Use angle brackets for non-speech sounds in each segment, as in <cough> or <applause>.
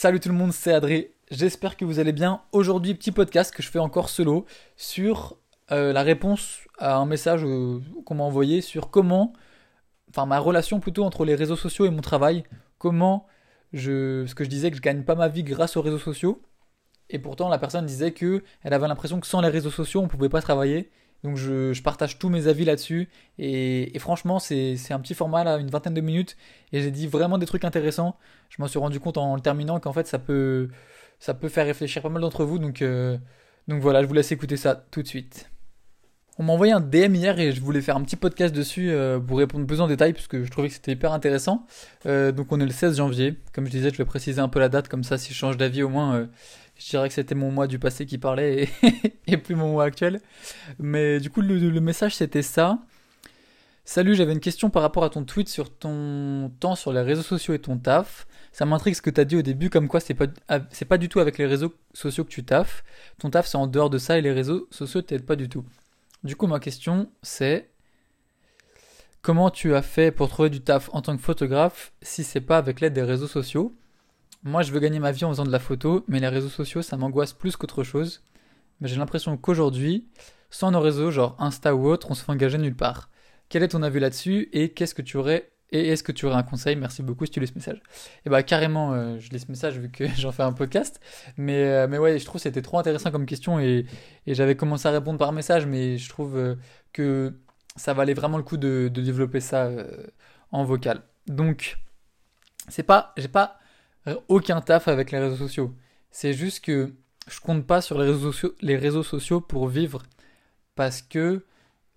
Salut tout le monde, c'est Adré. J'espère que vous allez bien. Aujourd'hui, petit podcast que je fais encore solo sur euh, la réponse à un message euh, qu'on m'a envoyé sur comment, enfin ma relation plutôt entre les réseaux sociaux et mon travail. Comment je, ce que je disais que je gagne pas ma vie grâce aux réseaux sociaux. Et pourtant, la personne disait que elle avait l'impression que sans les réseaux sociaux, on pouvait pas travailler. Donc je, partage tous mes avis là-dessus. Et, franchement, c'est un petit format là, une vingtaine de minutes. Et j'ai dit vraiment des trucs intéressants. Je m'en suis rendu compte en le terminant qu'en fait ça peut, ça peut faire réfléchir pas mal d'entre vous. Donc, euh, donc voilà, je vous laisse écouter ça tout de suite. On m'a envoyé un DM hier et je voulais faire un petit podcast dessus euh, pour répondre plus en détail parce que je trouvais que c'était hyper intéressant. Euh, donc on est le 16 janvier. Comme je disais, je vais préciser un peu la date comme ça si je change d'avis au moins je dirais que c'était mon moi du passé qui parlait et, <laughs> plus mon moi actuel. Mais du coup, le, message c'était ça. Salut, j'avais une question par rapport à ton tweet sur ton temps sur les réseaux sociaux et ton taf. Ça m'intrigue ce que tu as dit au début, comme quoi c'est pas, c'est pas du tout avec les réseaux sociaux que tu taffes. Ton taf c'est en dehors de ça et les réseaux sociaux t'aident pas du tout. Du coup, ma question c'est comment tu as fait pour trouver du taf en tant que photographe si c'est pas avec l'aide des réseaux sociaux? Moi, je veux gagner ma vie en faisant de la photo, mais les réseaux sociaux, ça m'angoisse plus qu'autre chose. Mais j'ai l'impression qu'aujourd'hui, sans nos réseaux, genre Insta ou autre, on se fait engager nulle part. Quel est ton avis là-dessus et qu'est-ce que tu aurais et est-ce que tu aurais un conseil? Merci beaucoup si tu lis ce message. Et eh bah carrément, euh, je lis ce message vu que <laughs> j'en fais un podcast. Mais, euh, mais ouais, je trouve que c'était trop intéressant comme question et, j'avais commencé à répondre par message, mais je trouve euh, que ça valait vraiment le coup de, de développer ça en vocal. Donc, c'est pas, j'ai pas aucun taf avec les réseaux sociaux. C'est juste que je compte pas sur les réseaux sociaux, les réseaux sociaux pour vivre parce que,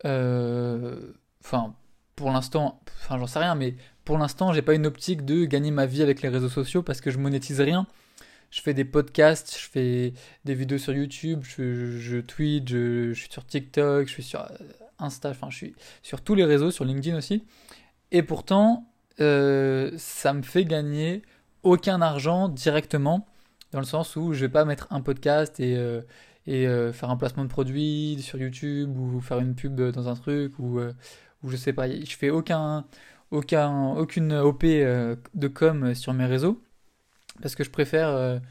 enfin, pour l'instant, enfin, j'en sais rien, mais pour l'instant, j'ai pas une optique de gagner ma vie avec les réseaux sociaux parce que je monétise rien. Je fais des podcasts, je fais des vidéos sur YouTube, je, tweet, je, suis sur TikTok, je suis sur euh, Insta, enfin, je suis sur tous les réseaux, sur LinkedIn aussi. Et pourtant, ça me fait gagner aucun argent directement, dans le sens où je vais pas mettre un podcast et, euh, euh, faire un placement de produit sur YouTube ou faire une pub dans un truc ou, euh, ou je sais pas. Je fais aucun, aucun, aucune OP de com sur mes réseaux parce que je préfère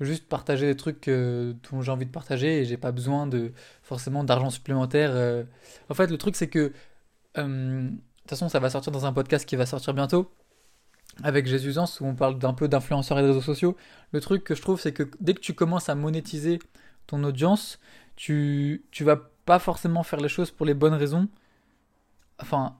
juste partager des trucs dont j'ai envie de partager et j'ai pas besoin de forcément d'argent supplémentaire. En fait, le truc c'est que de toute façon, ça va sortir dans un podcast qui va sortir bientôt avec Jésusance où on parle d'un peu d'influenceurs et de réseaux sociaux. Le truc que je trouve, c'est que dès que tu commences à monétiser ton audience, tu, tu vas pas forcément faire les choses pour les bonnes raisons. Enfin,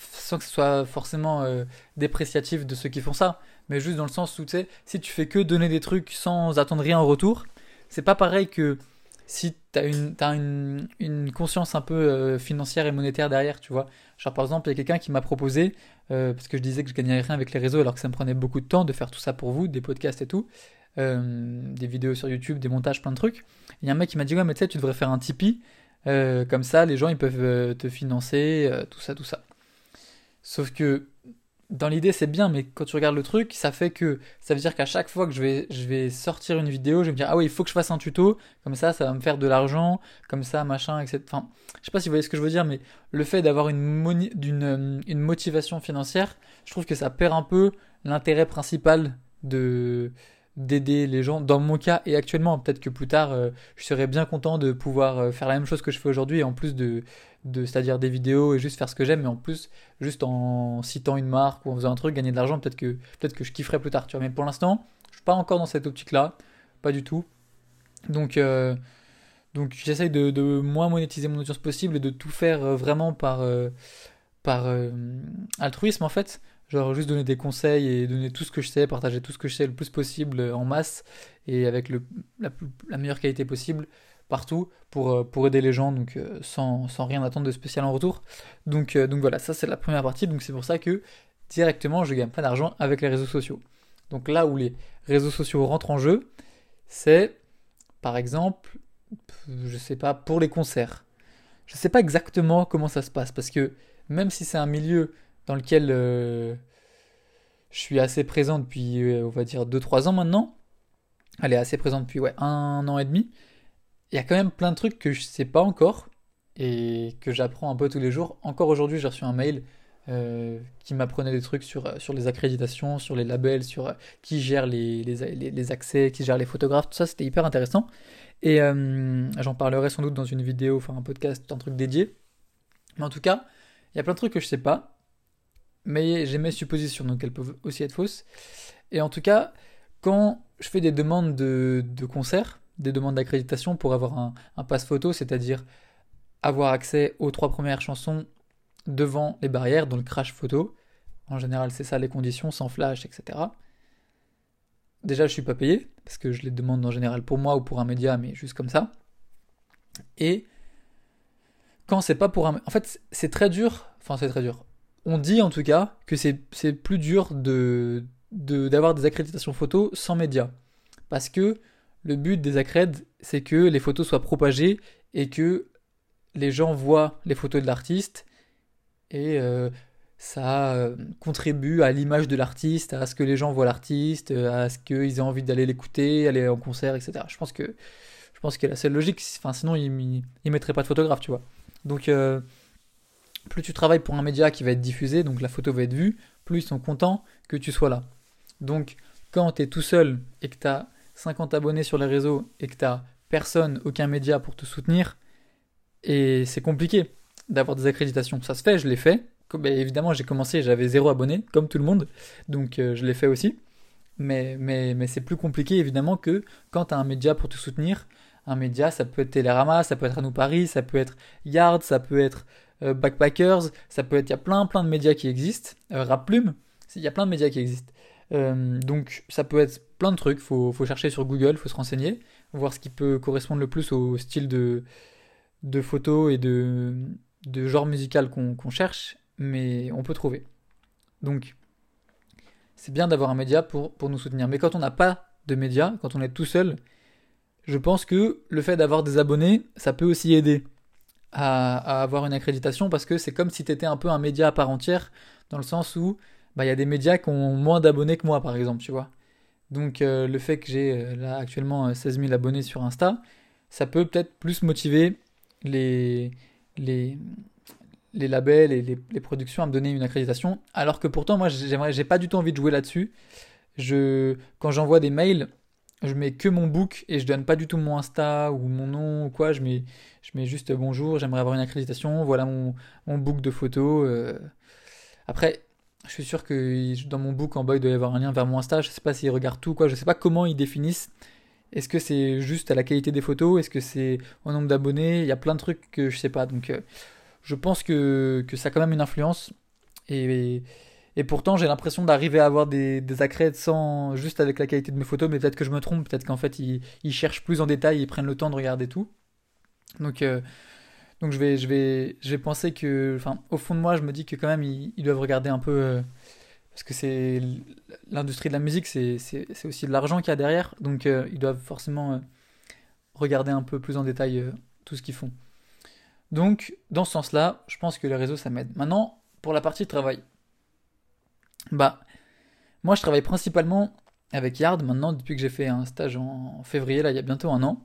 sans que ce soit forcément euh, dépréciatif de ceux qui font ça, mais juste dans le sens où, tu sais, si tu fais que donner des trucs sans attendre rien en retour, c'est pas pareil que si tu as, une, as une, une, conscience un peu euh, financière et monétaire derrière, tu vois. Genre par exemple, il y a quelqu'un qui m'a proposé, euh, parce que je disais que je gagnais rien avec les réseaux alors que ça me prenait beaucoup de temps de faire tout ça pour vous, des podcasts et tout, des vidéos sur YouTube, des montages, plein de trucs. Il y a un mec qui m'a dit, ouais mais tu sais, tu devrais faire un Tipeee, comme ça les gens ils peuvent te financer, tout ça, tout ça. Sauf que dans l'idée c'est bien, mais quand tu regardes le truc, ça fait que ça veut dire qu'à chaque fois que je vais, je vais sortir une vidéo, je vais me dire ah oui il faut que je fasse un tuto, comme ça ça va me faire de l'argent, comme ça machin, etc. Enfin, je sais pas si vous voyez ce que je veux dire, mais le fait d'avoir une, d'une, une motivation financière, je trouve que ça perd un peu l'intérêt principal de d'aider les gens. Dans mon cas et actuellement, peut-être que plus tard, euh, je serais bien content de pouvoir euh, faire la même chose que je fais aujourd'hui, en plus de, de c'est-à-dire des vidéos et juste faire ce que j'aime, mais en plus, juste en citant une marque ou en faisant un truc, gagner de l'argent, peut-être que, peut-être que je kifferai plus tard, tu vois. Mais pour l'instant, je suis pas encore dans cette optique-là, pas du tout. Donc, euh, donc j'essaye de, de, moins monétiser mon audience possible et de tout faire vraiment par, par altruisme en fait. Genre juste donner des conseils et donner tout ce que je sais, partager tout ce que je sais le plus possible en masse et avec le, la, meilleure qualité possible partout pour, euh, pour aider les gens, donc euh, sans, rien attendre de spécial en retour. Donc, euh, donc voilà, ça c'est la première partie, donc c'est pour ça que directement je gagne pas d'argent avec les réseaux sociaux. Donc là où les réseaux sociaux rentrent en jeu, c'est par exemple, je sais pas, pour les concerts. Je sais pas exactement comment ça se passe parce que même si c'est un milieu dans lequel je suis assez présent depuis, on va dire, 2-3 ans maintenant, elle est assez présente depuis ouais, un an et demi, il y a quand même plein de trucs que je sais pas encore et que j'apprends un peu tous les jours. Encore aujourd'hui, j'ai reçu un mail euh, qui m'apprenait des trucs sur, sur les accréditations, sur les labels, sur qui gère les, les, les, accès, qui gère les photographes, tout ça, c'était hyper intéressant. Et j'en parlerai sans doute dans une vidéo, enfin un podcast, un truc dédié. Mais en tout cas, il y a plein de trucs que je sais pas, mais j'ai mes suppositions, donc elles peuvent aussi être fausses. Et en tout cas, quand je fais des demandes de, de concert, des demandes d'accréditation pour avoir un, un passe photo, c'est-à-dire avoir accès aux trois premières chansons devant les barrières, dans le crash photo. En général, c'est ça les conditions, sans flash, etc. Déjà, je suis pas payé, parce que je les demande en général pour moi ou pour un média, mais juste comme ça. Et quand c'est pas pour un... En fait, c'est très dur, enfin c'est très dur. On dit en tout cas que c'est plus dur d'avoir des accréditations photos sans médias. Parce que le but des accrèdes, c'est que les photos soient propagées et que les gens voient les photos de l'artiste et euh, ça euh, contribue à l'image de l'artiste, à ce que les gens voient l'artiste, euh, à ce qu'ils aient envie d'aller l'écouter, aller en concert, etc. Je pense que je pense la seule logique, enfin sinon ils, ne mettraient pas de photographe, tu vois. Donc plus tu travailles pour un média qui va être diffusé, donc la photo va être vue, plus ils sont contents que tu sois là. Donc quand tu es tout seul et que tu as 50 abonnés sur les réseaux et que tu personne, aucun média pour te soutenir, et c'est compliqué d'avoir des accréditations. Ça se fait, je l'ai fait. Ben, évidemment, j'ai commencé, j'avais zéro abonné, comme tout le monde, donc euh, je l'ai fait aussi. Mais, mais, mais c'est plus compliqué, évidemment, que quand tu as un média pour te soutenir. Un média, ça peut être Télérama, ça peut être À nous Paris, ça peut être Yard, ça peut être Backpackers, ça peut être. Il y a plein, plein de médias qui existent. Euh, Rap Plume, il y a plein de médias qui existent. donc ça peut être plein de trucs, faut, faut chercher sur Google, faut se renseigner, voir ce qui peut correspondre le plus au style de, de photos et de, de genre musical qu'on cherche, mais on peut trouver. Donc, c'est bien d'avoir un média pour, pour nous soutenir. Mais quand on n'a pas de média, quand on est tout seul, je pense que le fait d'avoir des abonnés, ça peut aussi aider à, avoir une accréditation parce que c'est comme si tu étais un peu un média à part entière, dans le sens où bah, il y a des médias qui ont moins d'abonnés que moi, par exemple, tu vois. Donc euh, le fait que j'ai euh, là actuellement 16 euh, 000 abonnés sur Insta, ça peut peut-être plus motiver les, les, les labels et les, productions à me donner une accréditation. Alors que pourtant, moi, j'ai pas du tout envie de jouer là-dessus. Je, quand j'envoie des mails, je mets que mon book et je donne pas du tout mon Insta ou mon nom ou quoi. Je mets, je mets juste bonjour, j'aimerais avoir une accréditation, voilà mon, mon book de photos. Euh. Après, je suis sûr que dans mon book en bas, il doit y avoir un lien vers mon Insta. Je sais pas s'ils regardent tout, quoi. Je sais pas comment ils définissent est-ce que c'est juste à la qualité des photos? Est-ce que c'est au nombre d'abonnés? Il y a plein de trucs que je sais pas. Donc euh, je pense que, que, ça a quand même une influence. Et, et, pourtant j'ai l'impression d'arriver à avoir des, des accrèdes sans juste avec la qualité de mes photos. Mais peut-être que je me trompe. Peut-être qu'en fait ils, cherchent plus en détail. Ils prennent le temps de regarder tout. Donc euh, donc je vais, je vais, je vais penser que, enfin, au fond de moi, je me dis que quand même, ils, doivent regarder un peu, euh, parce que c'est l'industrie de la musique, c'est aussi de l'argent qu'il y a derrière, donc euh, ils doivent forcément regarder un peu plus en détail tout ce qu'ils font. Donc, dans ce sens-là, je pense que les réseaux, ça m'aide. Maintenant, pour la partie travail. Bah, moi, je travaille principalement avec Yard maintenant, depuis que j'ai fait un stage en février, là, il y a bientôt un an.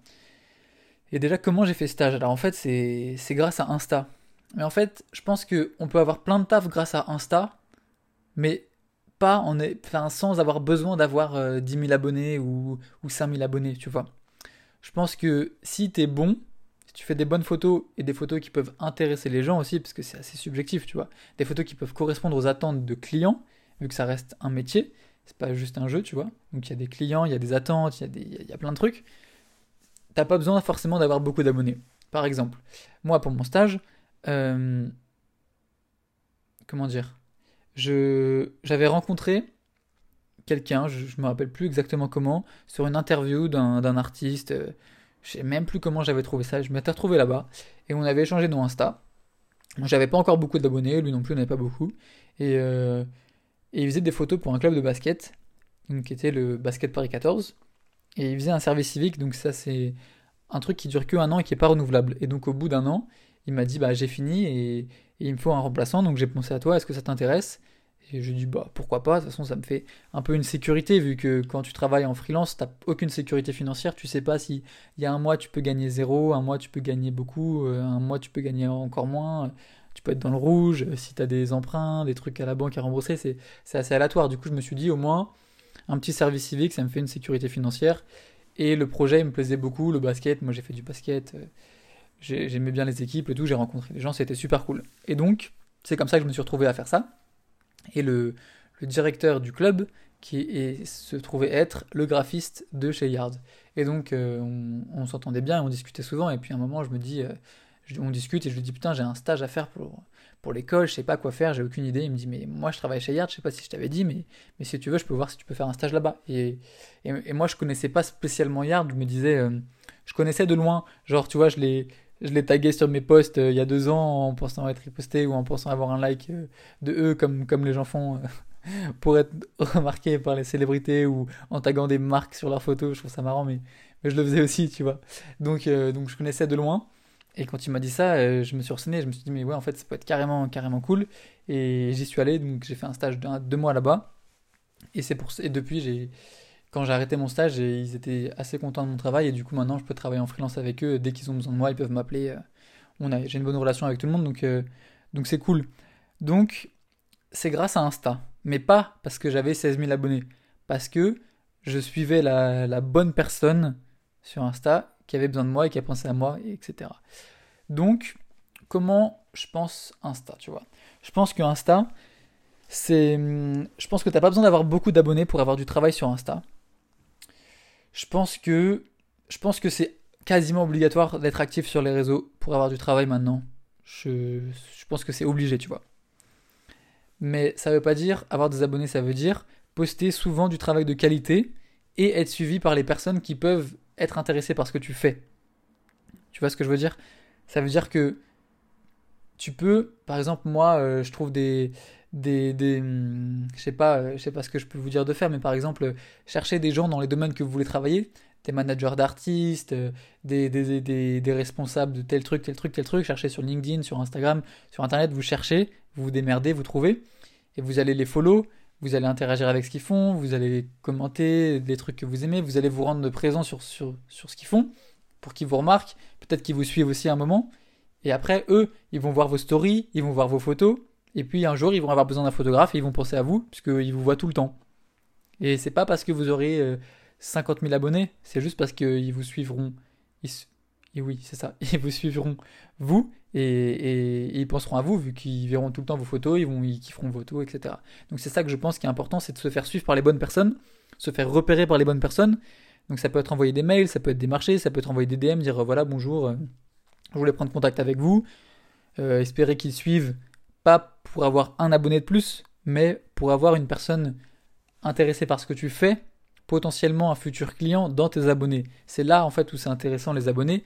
Et déjà, comment j'ai fait stage? Alors, en fait, c'est grâce à Insta. Mais en fait, je pense qu'on peut avoir plein de taf grâce à Insta, mais pas est, enfin, sans avoir besoin d'avoir 10 euh, 000 abonnés ou, ou 5 000 abonnés, tu vois. Je pense que si tu es bon, si tu fais des bonnes photos et des photos qui peuvent intéresser les gens aussi, parce que c'est assez subjectif, tu vois, des photos qui peuvent correspondre aux attentes de clients, vu que ça reste un métier, c'est pas juste un jeu, tu vois. Donc il y a des clients, il y a des attentes, il y, a plein de trucs. T'as pas besoin forcément d'avoir beaucoup d'abonnés. Par exemple, moi pour mon stage, euh, comment dire j'avais rencontré quelqu'un, je, me rappelle plus exactement comment, sur une interview d'un artiste. Je euh, je sais même plus comment j'avais trouvé ça. Je m'étais retrouvé là-bas et on avait échangé nos Insta. J'avais pas encore beaucoup d'abonnés, lui non plus n'avait pas beaucoup. Et, euh, et, il faisait des photos pour un club de basket, donc, qui était le Basket Paris 14. Et il faisait un service civique, donc ça c'est un truc qui dure que un an et qui est pas renouvelable. Et donc au bout d'un an, il m'a dit bah j'ai fini et, il me faut un remplaçant, donc j'ai pensé à toi, est-ce que ça t'intéresse? Et je dit bah pourquoi pas, de toute façon ça me fait un peu une sécurité, vu que quand tu travailles en freelance, t'as aucune sécurité financière, tu sais pas si il y a un mois tu peux gagner zéro, un mois tu peux gagner beaucoup, euh, un mois tu peux gagner encore moins. Tu peux être dans le rouge, si tu as des emprunts, des trucs à la banque à rembourser, c'est assez aléatoire. Du coup, je me suis dit, au moins, un petit service civique, ça me fait une sécurité financière. Et le projet, il me plaisait beaucoup, le basket, moi j'ai fait du basket, euh, j'aimais bien les équipes et tout, j'ai rencontré des gens, c'était super cool. Et donc, c'est comme ça que je me suis retrouvé à faire ça. Et le, le directeur du club, qui se trouvait être le graphiste de chez Yard. Et donc, euh, on, s'entendait bien on discutait souvent. Et puis, à un moment, je me dis, euh, on discute et je lui dis, putain, j'ai un stage à faire pour, pour l'école, je sais pas quoi faire, j'ai aucune idée. Il me dit, mais moi, je travaille chez Yard, je sais pas si je t'avais dit, mais, mais si tu veux, je peux voir si tu peux faire un stage là-bas. Et, et, moi, je connaissais pas spécialement Yard, je me disais, euh, je connaissais de loin. Genre, tu vois, je l'ai. Je l'ai tagué sur mes posts il y a deux ans en pensant être reposté ou en pensant avoir un like de eux comme, comme les gens font <laughs> pour être remarqué par les célébrités ou en taguant des marques sur leurs photos. Je trouve ça marrant, mais, mais je le faisais aussi, tu vois. Donc, euh, donc je connaissais de loin. Et quand il m'a dit ça, euh, je me suis ressenné, je me suis dit, mais ouais, en fait, ça peut être carrément, carrément cool. Et j'y suis allé, donc j'ai fait un stage de deux mois là-bas. Et c'est pour et depuis, j'ai, quand j'ai arrêté mon stage, ils étaient assez contents de mon travail. Et du coup, maintenant, je peux travailler en freelance avec eux. Dès qu'ils ont besoin de moi, ils peuvent m'appeler. Euh, on a, j'ai une bonne relation avec tout le monde, donc, donc c'est cool. Donc, c'est grâce à Insta mais pas parce que j'avais 16 000 abonnés, parce que je suivais la, bonne personne sur Insta qui avait besoin de moi et qui a pensé à moi, etc. Donc, comment je pense Insta, tu vois? Je pense que Insta, c'est. Je pense que t'as pas besoin d'avoir beaucoup d'abonnés pour avoir du travail sur Insta. Je pense que. Je pense que c'est quasiment obligatoire d'être actif sur les réseaux pour avoir du travail maintenant. Je, je pense que c'est obligé, tu vois mais ça veut pas dire avoir des abonnés, ça veut dire poster souvent du travail de qualité et être suivi par les personnes qui peuvent être intéressées par ce que tu fais. Tu vois ce que je veux dire? Ça veut dire que tu peux, par exemple, moi, euh, je trouve des, des, des hmm, je sais pas, euh, je sais pas ce que je peux vous dire de faire, mais par exemple, chercher des gens dans les domaines que vous voulez travailler, des managers d'artistes, euh, des, des, des, responsables de tel truc, tel truc, tel truc, cherchez sur LinkedIn, sur Instagram, sur Internet, vous cherchez, vous démerdez, vous trouvez et vous allez les follow, vous allez interagir avec ce qu'ils font, vous allez commenter des trucs que vous aimez, vous allez vous rendre présent sur, ce qu'ils font pour qu'ils vous remarquent, peut-être qu'ils vous suivent aussi un moment. Et après, eux, ils vont voir vos stories, ils vont voir vos photos, et puis un jour, ils vont avoir besoin d'un photographe et ils vont penser à vous, puisqu'ils vous voient tout le temps. Et c'est pas parce que vous aurez 50 euh, 000 abonnés, c'est juste parce qu'ils vous suivront. et oui, c'est ça, <laughs> ils vous suivront, vous, et, ils penseront à vous vu qu'ils verront tout le temps vos photos, ils vont kifferont vos photos, etc. Donc c'est ça que je pense qui est important, c'est de se faire suivre par les bonnes personnes, se faire repérer par les bonnes personnes. Donc ça peut être envoyer des mails, ça peut être des marchés, ça peut être envoyer des DM, dire voilà bonjour, euh, je voulais prendre contact avec vous, euh, espérer qu'ils suivent, pas pour avoir un abonné de plus, mais pour avoir une personne intéressée par ce que tu fais, potentiellement un futur client dans tes abonnés. C'est là en fait où c'est intéressant les abonnés,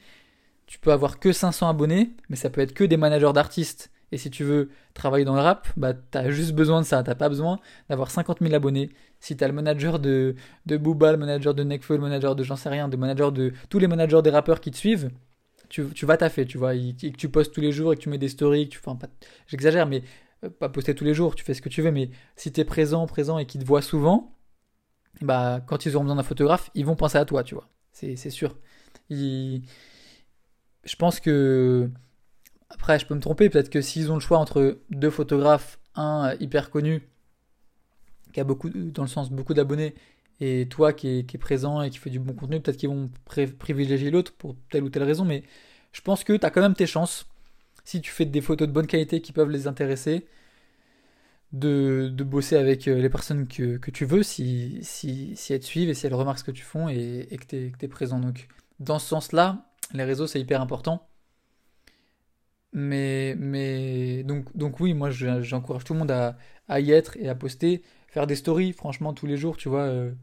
tu peux avoir que 500 abonnés, mais ça peut être que des managers d'artistes. Et si tu veux travailler dans le rap, bah, tu as juste besoin de ça. Tu pas besoin d'avoir 50 000 abonnés. Si tu as le manager de, de Booba, le manager de Nekfeu, le manager de j'en sais rien, de manager de tous les managers des rappeurs qui te suivent, tu, tu vas taffer, tu vois. Et que tu postes tous les jours et que tu mets des stories, tu, enfin, j'exagère, mais euh, pas poster tous les jours, tu fais ce que tu veux, mais si tu es présent, présent et qu'ils te voient souvent, bah, quand ils auront besoin d'un photographe, ils vont penser à toi, tu vois. C'est sûr. Ils je pense que. Après, je peux me tromper, peut-être que s'ils ont le choix entre deux photographes, un hyper connu, qui a beaucoup, dans le sens beaucoup d'abonnés, et toi qui est, présent et qui fait du bon contenu, peut-être qu'ils vont privilégier l'autre pour telle ou telle raison, mais je pense que tu as quand même tes chances, si tu fais des photos de bonne qualité qui peuvent les intéresser, de, bosser avec euh, les personnes que, tu veux si, elles te suivent et si elles remarquent ce que tu fais et, et que tu es, présent. Donc, dans ce sens-là, les réseaux, c'est hyper important. Mais, mais donc, donc oui, moi j'encourage tout le monde à, y être et à poster, faire des stories, franchement, tous les jours, tu vois. Euh.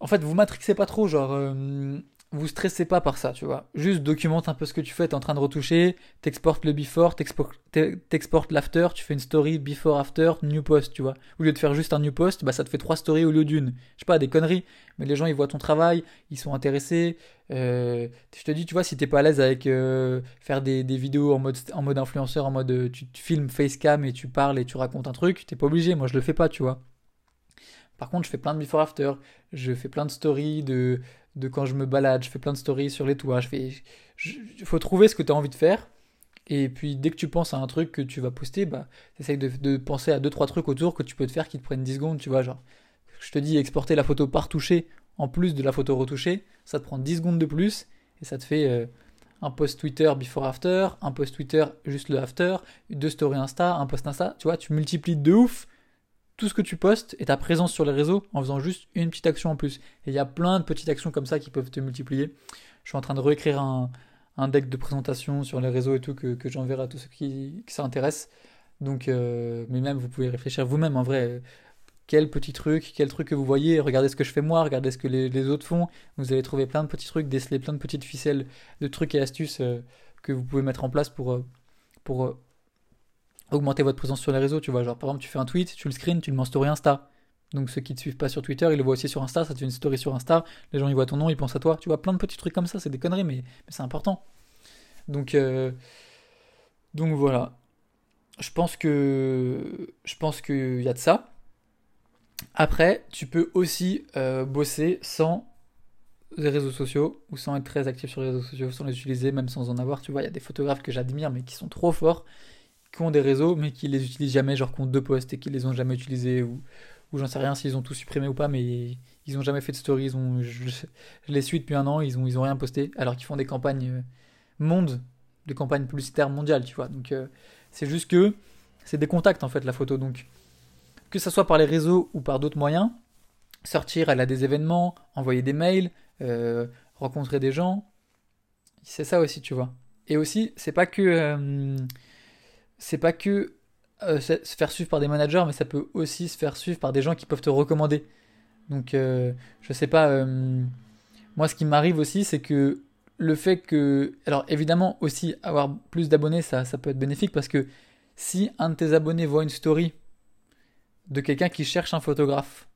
En fait, vous matrixez pas trop, genre, euh, vous stressez pas par ça, tu vois. Juste documente un peu ce que tu fais, t'es en train de retoucher, t'exportes le before, t'exportes l'after, tu fais une story before, after, new post, tu vois. Au lieu de faire juste un new post, bah ça te fait trois stories au lieu d'une. Je sais pas, des conneries. Mais les gens, ils voient ton travail, ils sont intéressés. Euh, te dis, tu vois, si t'es pas à l'aise avec euh, faire des, vidéos en mode, en mode influenceur, en mode euh, tu, tu filmes facecam et tu parles et tu racontes un truc, t'es pas obligé. Moi, je le fais pas, tu vois. Par contre, je fais plein de before after, je fais plein de stories de, de quand je me balade, je fais plein de stories sur les toits, il faut trouver ce que tu as envie de faire. Et puis dès que tu penses à un truc que tu vas poster, bah, essaye de, de penser à deux trois trucs autour que tu peux te faire qui te prennent 10 secondes, tu vois, genre. Je te dis exporter la photo par toucher en plus de la photo retouchée, ça te prend 10 secondes de plus et ça te fait euh, un post Twitter before after, un post Twitter juste le after, deux stories Insta, un post Insta, tu vois, tu multiplies de ouf tout ce que tu postes et ta présence sur les réseaux en faisant juste une petite action en plus. Et il y a plein de petites actions comme ça qui peuvent te multiplier. Je suis en train de réécrire un, deck de présentation sur les réseaux et tout que, j'enverrai à tous ceux qui, qui s'intéressent. Donc, euh, mais même vous pouvez réfléchir vous-même en vrai quel petit truc, quel truc que vous voyez, regardez ce que je fais moi, regardez ce que les, autres font, vous allez trouver plein de petits trucs, déceler plein de petites ficelles de trucs et astuces euh, que vous pouvez mettre en place pour, euh, pour augmenter votre présence sur les réseaux, tu vois, genre par exemple tu fais un tweet, tu le screen, tu le mets en story Insta. Donc ceux qui ne te suivent pas sur Twitter, ils le voient aussi sur Insta, ça te une story sur Insta, les gens ils voient ton nom, ils pensent à toi, tu vois, plein de petits trucs comme ça, c'est des conneries, mais, c'est important. Donc, donc voilà. Je pense que je pense qu'il y a de ça. Après, tu peux aussi euh, bosser sans les réseaux sociaux ou sans être très actif sur les réseaux sociaux, sans les utiliser, même sans en avoir. Tu vois, il y a des photographes que j'admire mais qui sont trop forts, qui ont des réseaux mais qui les utilisent jamais, genre qui ont deux posts et qui les ont jamais utilisés ou, ou j'en sais rien s'ils ont tout supprimé ou pas, mais ils ont jamais fait de stories. je, les suis depuis un an, ils ont, ils ont rien posté alors qu'ils font des campagnes euh, monde, des campagnes publicitaires mondiales, tu vois. Donc euh, c'est juste que c'est des contacts en fait la photo. Donc que ce soit par les réseaux ou par d'autres moyens, sortir, aller à des événements, envoyer des mails, euh, rencontrer des gens, c'est ça aussi, tu vois. Et aussi, c'est pas que c'est pas que euh, se faire suivre par des managers, mais ça peut aussi se faire suivre par des gens qui peuvent te recommander. Donc, je sais pas. moi, ce qui m'arrive aussi, c'est que le fait que, alors évidemment aussi avoir plus d'abonnés, ça, ça peut être bénéfique parce que si un de tes abonnés voit une story de quelqu'un qui cherche un photographe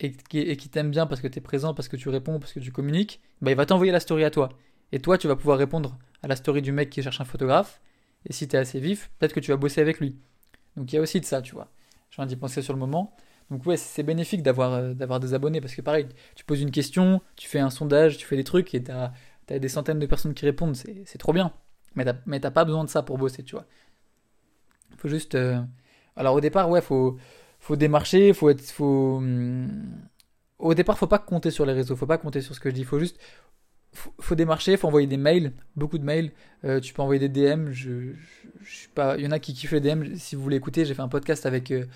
et qui, t'aime bien parce que tu es présent, parce que tu réponds, parce que tu communiques, bah, il va t'envoyer la story à toi. Et toi, tu vas pouvoir répondre à la story du mec qui cherche un photographe. Et si tu es assez vif, peut-être que tu vas bosser avec lui. Donc il y a aussi de ça, tu vois. Je viens d'y penser sur le moment. Donc ouais, c'est bénéfique d'avoir euh, d'avoir des abonnés parce que pareil, tu poses une question, tu fais un sondage, tu fais des trucs et tu as, des centaines de personnes qui répondent, c'est trop bien. Mais t'as pas besoin de ça pour bosser, tu vois. Faut juste... Euh, alors au départ, ouais, faut faut démarcher, faut être, faut. Hmm, au départ, faut pas compter sur les réseaux, faut pas compter sur ce que je dis, faut juste, faut, faut démarcher, faut envoyer des mails, beaucoup de mails. Euh, tu peux envoyer des DM. Je, je, suis pas, il y en a qui kiffent les DM. Si vous voulez écouter, j'ai fait un podcast avec euh,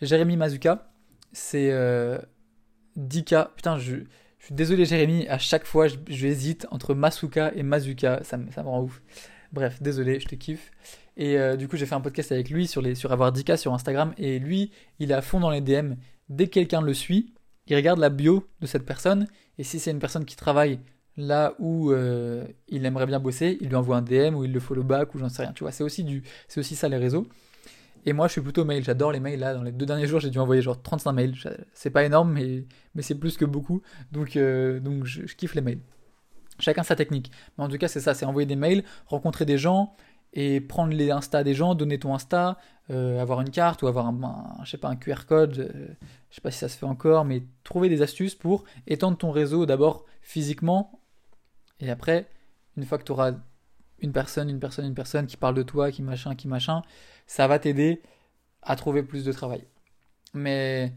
Jérémy Mazuka. C'est euh, 10K. Putain, je, je, suis désolé Jérémy. À chaque fois, je, hésite entre Masuka et Mazuka. Ça, ça me rend ouf. Bref, désolé, je te kiffe. Et euh, du coup, j'ai fait un podcast avec lui sur, les, sur avoir 10K sur Instagram. Et lui, il est à fond dans les DM. Dès que quelqu'un le suit, il regarde la bio de cette personne. Et si c'est une personne qui travaille là où euh, il aimerait bien bosser, il lui envoie un DM ou il le follow back ou j'en sais rien. C'est aussi, aussi ça les réseaux. Et moi, je suis plutôt mail. J'adore les mails. Là, dans les deux derniers jours, j'ai dû envoyer genre 35 mails. C'est pas énorme, mais, mais c'est plus que beaucoup. Donc, euh, donc je, kiffe les mails. Chacun sa technique. Mais en tout cas, c'est ça c'est envoyer des mails, rencontrer des gens, et prendre les Insta des gens, donner ton Insta, euh, avoir une carte ou avoir un, je sais pas, un QR code, je sais pas si ça se fait encore, mais trouver des astuces pour étendre ton réseau d'abord physiquement et après, une fois que tu auras une personne, une personne, une personne qui parle de toi, qui machin, qui machin, ça va t'aider à trouver plus de travail. Mais,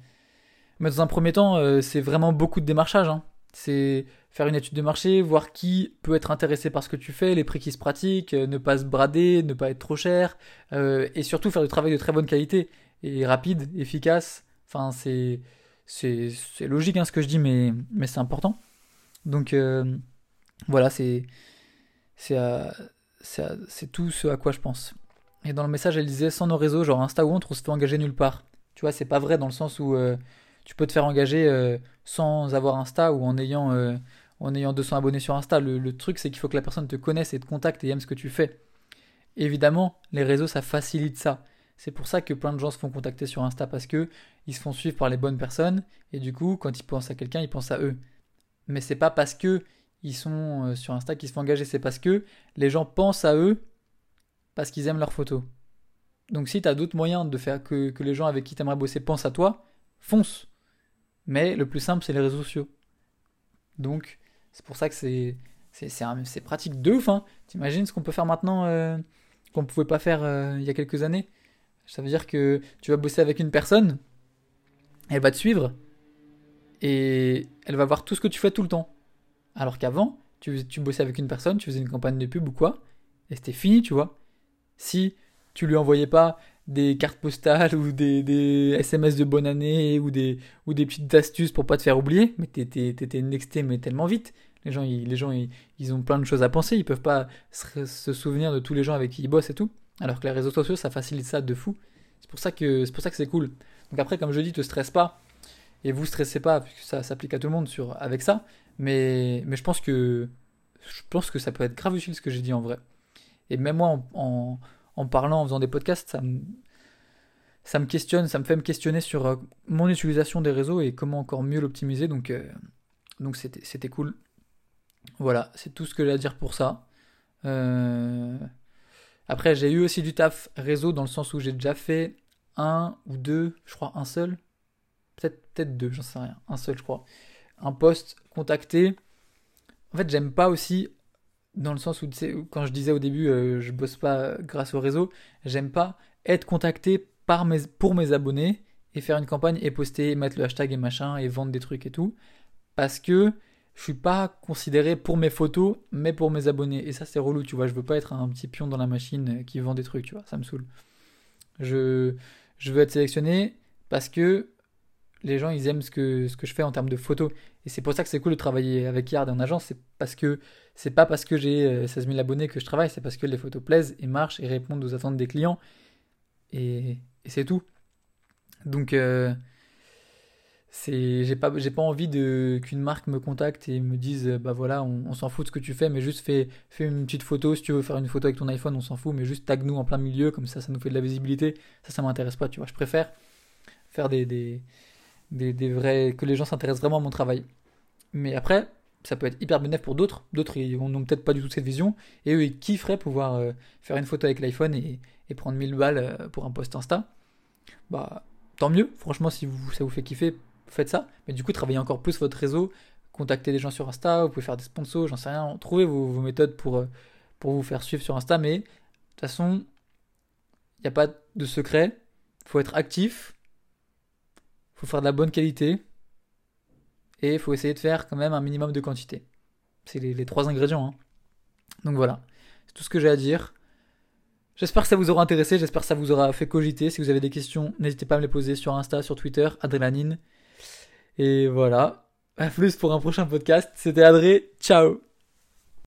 mais dans un premier temps, euh, c'est vraiment beaucoup de démarchage. Hein. C'est faire une étude de marché, voir qui peut être intéressé par ce que tu fais, les prix qui se pratiquent, euh, ne pas se brader, ne pas être trop cher, euh, et surtout faire du travail de très bonne qualité et rapide, efficace. Enfin, c'est c'est logique hein, ce que je dis, mais, mais c'est important. Donc voilà, c'est c'est tout ce à quoi je pense. Et dans le message, elle disait sans nos réseaux, genre Insta ou autre, on se fait engager nulle part. Tu vois, c'est pas vrai dans le sens où tu peux te faire engager sans avoir Insta ou en ayant en ayant 200 abonnés sur Insta. Le, truc, c'est qu'il faut que la personne te connaisse et te contacte et aime ce que tu fais. évidemment, les réseaux, ça facilite ça. C'est pour ça que plein de gens se font contacter sur Insta parce que ils se font suivre par les bonnes personnes et du coup, quand ils pensent à quelqu'un, ils pensent à eux. Mais c'est pas parce que ils sont euh, sur Insta qu'ils se font engager, c'est parce que les gens pensent à eux parce qu'ils aiment leurs photos. Donc si tu as d'autres moyens de faire que, les gens avec qui tu aimerais bosser pensent à toi, fonce. Mais le plus simple, c'est les réseaux sociaux. Donc, c'est pour ça que c'est c'est pratique de ouf. Hein. T'imagines ce qu'on peut faire maintenant euh, qu'on ne pouvait pas faire euh, il y a quelques années? Ça veut dire que tu vas bosser avec une personne, elle va te suivre, et elle va voir tout ce que tu fais tout le temps. Alors qu'avant, tu, tu bossais avec une personne, tu faisais une campagne de pub ou quoi, et c'était fini, tu vois. Si tu lui envoyais pas des cartes postales ou des, des, SMS de bonne année ou des, ou des petites astuces pour pas te faire oublier, mais t'étais nexté mais tellement vite. Les gens, ils, les gens ils, ont plein de choses à penser, ils peuvent pas se, souvenir de tous les gens avec qui ils bossent et tout. Alors que les réseaux sociaux, ça facilite ça de fou. C'est pour ça que c'est pour ça que c'est cool. Donc après, comme je dis, te stresse pas et vous stressez pas, puisque ça s'applique à tout le monde sur avec ça. Mais, je pense que ça peut être grave utile ce que j'ai dit en vrai. Et même moi, en parlant, en faisant des podcasts, ça me, questionne, ça me fait me questionner sur euh, mon utilisation des réseaux et comment encore mieux l'optimiser. Donc, euh, c'était, cool. Voilà, c'est tout ce que j'ai à dire pour ça. Euh, après, j'ai eu aussi du taf réseau dans le sens où j'ai déjà fait un ou deux, je crois un seul, peut-être deux, j'en sais rien, un seul je crois. Un poste contacté. En fait, j'aime pas aussi dans le sens où, quand je disais au début, euh, je bosse pas grâce au réseau, j'aime pas être contacté par mes, pour mes abonnés et faire une campagne et poster, mettre le hashtag et machin et vendre des trucs et tout, parce que je suis pas considéré pour mes photos, mais pour mes abonnés. Et ça, c'est relou, tu vois. Je veux pas être un petit pion dans la machine qui vend des trucs, tu vois. Ça me saoule. Je veux être sélectionné parce que les gens, ils aiment ce que, ce que je fais en termes de photos. Et c'est pour ça que c'est cool de travailler avec Yard en agence. C'est parce que c'est pas parce que j'ai 16 euh, 000 abonnés que je travaille, c'est parce que les photos plaisent et marchent et répondent aux attentes des clients. Et, c'est tout. Donc, euh, j'ai pas, j'ai pas envie qu'une marque me contacte et me dise bah voilà, on, s'en fout de ce que tu fais, mais juste fais, fais une petite photo. Si tu veux faire une photo avec ton iPhone, on s'en fout, mais juste tag nous en plein milieu, comme ça, ça nous fait de la visibilité. Ça, ça m'intéresse pas, tu vois. Je préfère faire des, des vrais, que les gens s'intéressent vraiment à mon travail. Mais après, ça peut être hyper bénéfique pour d'autres. D'autres, ils n'ont peut-être pas du tout cette vision. Et eux, ils kifferaient pouvoir euh, faire une photo avec l'iPhone et, prendre 1000 balles euh, pour un post Insta. Bah, tant mieux. Franchement, si ça vous fait kiffer, faites ça. Mais du coup, travaillez encore plus votre réseau. Contactez des gens sur Insta. Vous pouvez faire des sponsors, j'en sais rien. Trouvez vos, méthodes pour, euh, pour vous faire suivre sur Insta. Mais de toute façon, il n'y a pas de secret. Faut être actif. Faut faire de la bonne qualité et il faut essayer de faire quand même un minimum de quantité. C'est les, trois ingrédients. Hein. Donc voilà, c'est tout ce que j'ai à dire. J'espère que ça vous aura intéressé, j'espère que ça vous aura fait cogiter. Si vous avez des questions, n'hésitez pas à me les poser sur Insta, sur Twitter, Adrélanine. Et voilà, à plus pour un prochain podcast. C'était Adré, ciao